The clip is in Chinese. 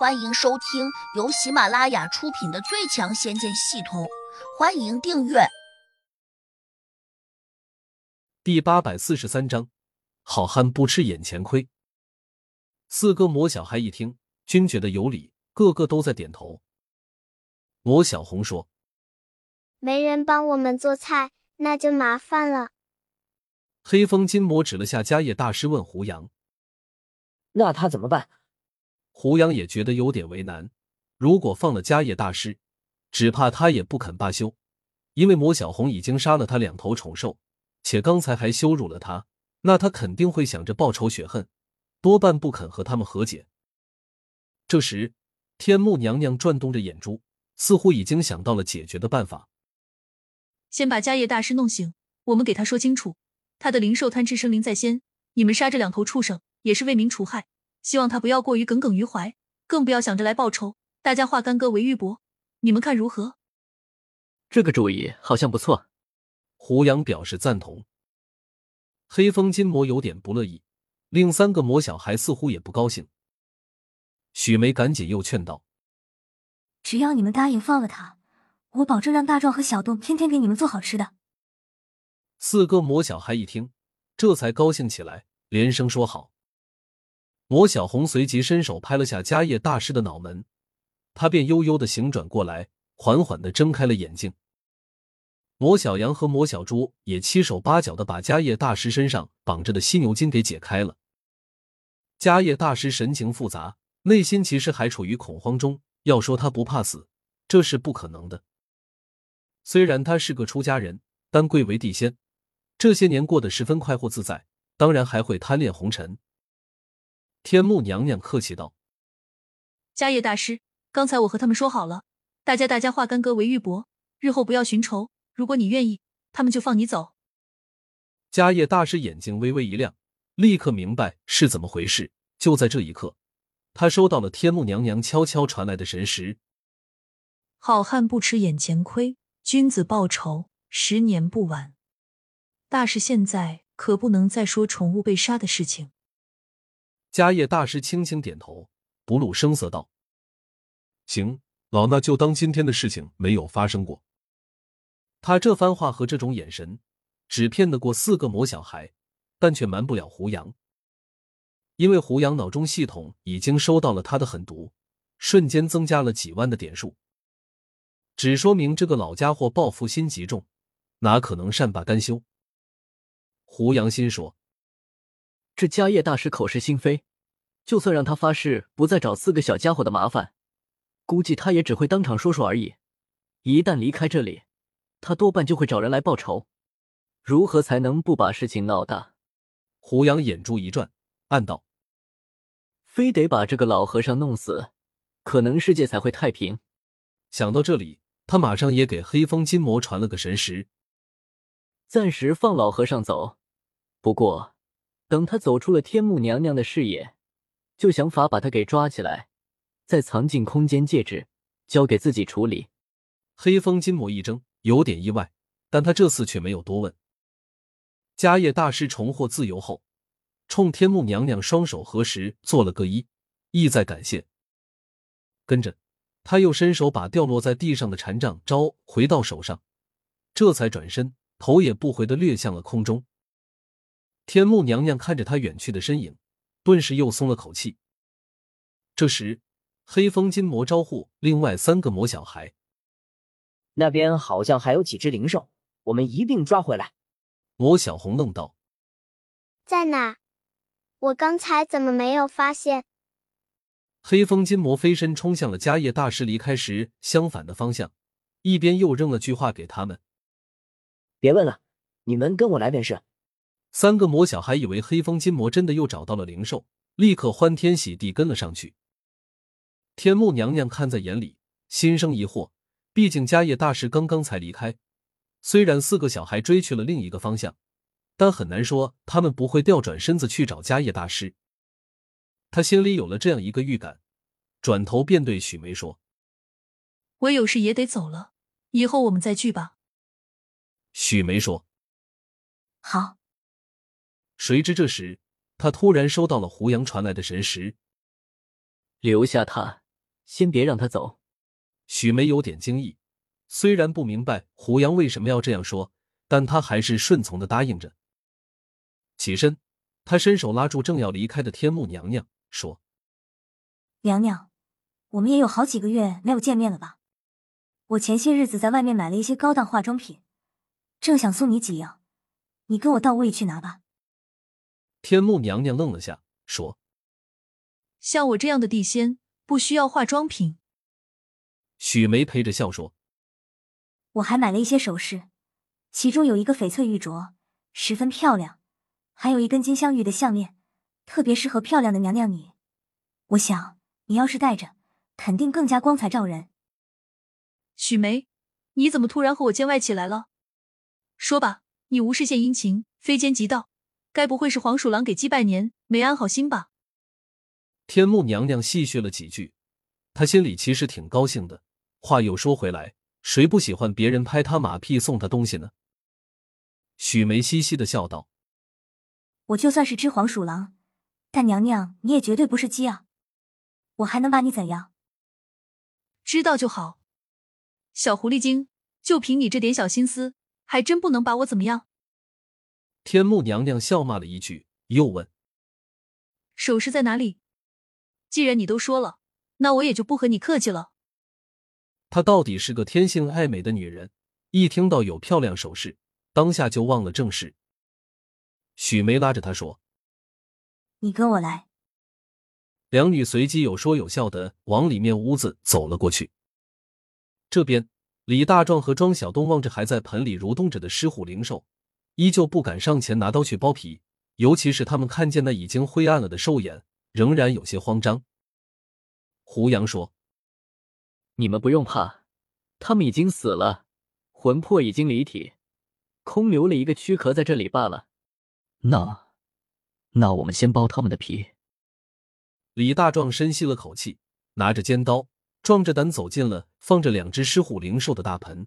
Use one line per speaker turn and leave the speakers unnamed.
欢迎收听由喜马拉雅出品的《最强仙剑系统》，欢迎订阅。
第八百四十三章，好汉不吃眼前亏。四个魔小孩一听，均觉得有理，个个都在点头。魔小红说：“
没人帮我们做菜，那就麻烦了。”
黑风金魔指了下迦叶大师，问胡杨：“
那他怎么办？”
胡杨也觉得有点为难，如果放了迦叶大师，只怕他也不肯罢休，因为魔小红已经杀了他两头宠兽，且刚才还羞辱了他，那他肯定会想着报仇雪恨，多半不肯和他们和解。这时，天目娘娘转动着眼珠，似乎已经想到了解决的办法。
先把迦叶大师弄醒，我们给他说清楚，他的灵兽贪吃生灵在先，你们杀这两头畜生也是为民除害。希望他不要过于耿耿于怀，更不要想着来报仇。大家化干戈为玉帛，你们看如何？
这个主意好像不错。
胡杨表示赞同。黑风金魔有点不乐意，另三个魔小孩似乎也不高兴。许梅赶紧又劝道：“
只要你们答应放了他，我保证让大壮和小洞天天给你们做好吃的。”
四个魔小孩一听，这才高兴起来，连声说好。魔小红随即伸手拍了下迦叶大师的脑门，他便悠悠的行转过来，缓缓的睁开了眼睛。魔小羊和魔小猪也七手八脚的把迦叶大师身上绑着的犀牛筋给解开了。迦叶大师神情复杂，内心其实还处于恐慌中。要说他不怕死，这是不可能的。虽然他是个出家人，但贵为地仙，这些年过得十分快活自在，当然还会贪恋红尘。天目娘娘客气道：“
迦叶大师，刚才我和他们说好了，大家大家化干戈为玉帛，日后不要寻仇。如果你愿意，他们就放你走。”
迦叶大师眼睛微微一亮，立刻明白是怎么回事。就在这一刻，他收到了天目娘娘悄悄传来的神识：“
好汉不吃眼前亏，君子报仇，十年不晚。”大师现在可不能再说宠物被杀的事情。
迦叶大师轻轻点头，不露声色道：“行，老衲就当今天的事情没有发生过。”他这番话和这种眼神，只骗得过四个魔小孩，但却瞒不了胡杨。因为胡杨脑中系统已经收到了他的狠毒，瞬间增加了几万的点数，只说明这个老家伙报复心极重，哪可能善罢甘休？胡杨心说。
这迦叶大师口是心非，就算让他发誓不再找四个小家伙的麻烦，估计他也只会当场说说而已。一旦离开这里，他多半就会找人来报仇。如何才能不把事情闹大？
胡杨眼珠一转，暗道：
非得把这个老和尚弄死，可能世界才会太平。
想到这里，他马上也给黑风金魔传了个神识，
暂时放老和尚走。不过。等他走出了天目娘娘的视野，就想法把他给抓起来，再藏进空间戒指，交给自己处理。
黑风金魔一怔，有点意外，但他这次却没有多问。迦叶大师重获自由后，冲天目娘娘双手合十，做了个揖，意在感谢。跟着，他又伸手把掉落在地上的禅杖招回到手上，这才转身，头也不回的掠向了空中。天目娘娘看着他远去的身影，顿时又松了口气。这时，黑风金魔招呼另外三个魔小孩：“
那边好像还有几只灵兽，我们一并抓回来。”
魔小红愣道：“
在哪？我刚才怎么没有发现？”
黑风金魔飞身冲向了迦叶大师离开时相反的方向，一边又扔了句话给他们：“
别问了，你们跟我来便是。”
三个魔小孩以为黑风金魔真的又找到了灵兽，立刻欢天喜地跟了上去。天目娘娘看在眼里，心生疑惑。毕竟迦叶大师刚刚才离开，虽然四个小孩追去了另一个方向，但很难说他们不会调转身子去找迦叶大师。他心里有了这样一个预感，转头便对许梅说：“
我有事也得走了，以后我们再聚吧。”
许梅说：“
好。”
谁知这时，他突然收到了胡杨传来的神识：
留下他，先别让他走。
许梅有点惊异，虽然不明白胡杨为什么要这样说，但她还是顺从的答应着。起身，她伸手拉住正要离开的天幕娘娘，说：“
娘娘，我们也有好几个月没有见面了吧？我前些日子在外面买了一些高档化妆品，正想送你几样，你跟我到屋里去拿吧。”
天目娘娘愣了下，说：“
像我这样的地仙，不需要化妆品。”
许梅陪着笑说：“
我还买了一些首饰，其中有一个翡翠玉镯，十分漂亮，还有一根金镶玉的项链，特别适合漂亮的娘娘你。我想你要是戴着，肯定更加光彩照人。”
许梅，你怎么突然和我见外起来了？说吧，你无事献殷勤，非奸即盗，该不会是黄鼠狼给鸡拜年，没安好心吧？
天目娘娘戏谑了几句，她心里其实挺高兴的。话又说回来，谁不喜欢别人拍他马屁送他东西呢？许梅嘻嘻的笑道：“
我就算是只黄鼠狼，但娘娘你也绝对不是鸡啊！我还能把你怎样？
知道就好。小狐狸精，就凭你这点小心思，还真不能把我怎么样。”
天目娘娘笑骂了一句，又问：“
首饰在哪里？既然你都说了，那我也就不和你客气了。”
她到底是个天性爱美的女人，一听到有漂亮首饰，当下就忘了正事。许梅拉着她说：“
你跟我来。”
两女随即有说有笑的往里面屋子走了过去。这边，李大壮和庄小东望着还在盆里蠕动着的狮虎灵兽，依旧不敢上前拿刀去剥皮，尤其是他们看见那已经灰暗了的兽眼，仍然有些慌张。胡杨说。
你们不用怕，他们已经死了，魂魄已经离体，空留了一个躯壳在这里罢了。那，那我们先剥他们的皮。
李大壮深吸了口气，拿着尖刀，壮着胆走进了放着两只狮虎灵兽的大盆。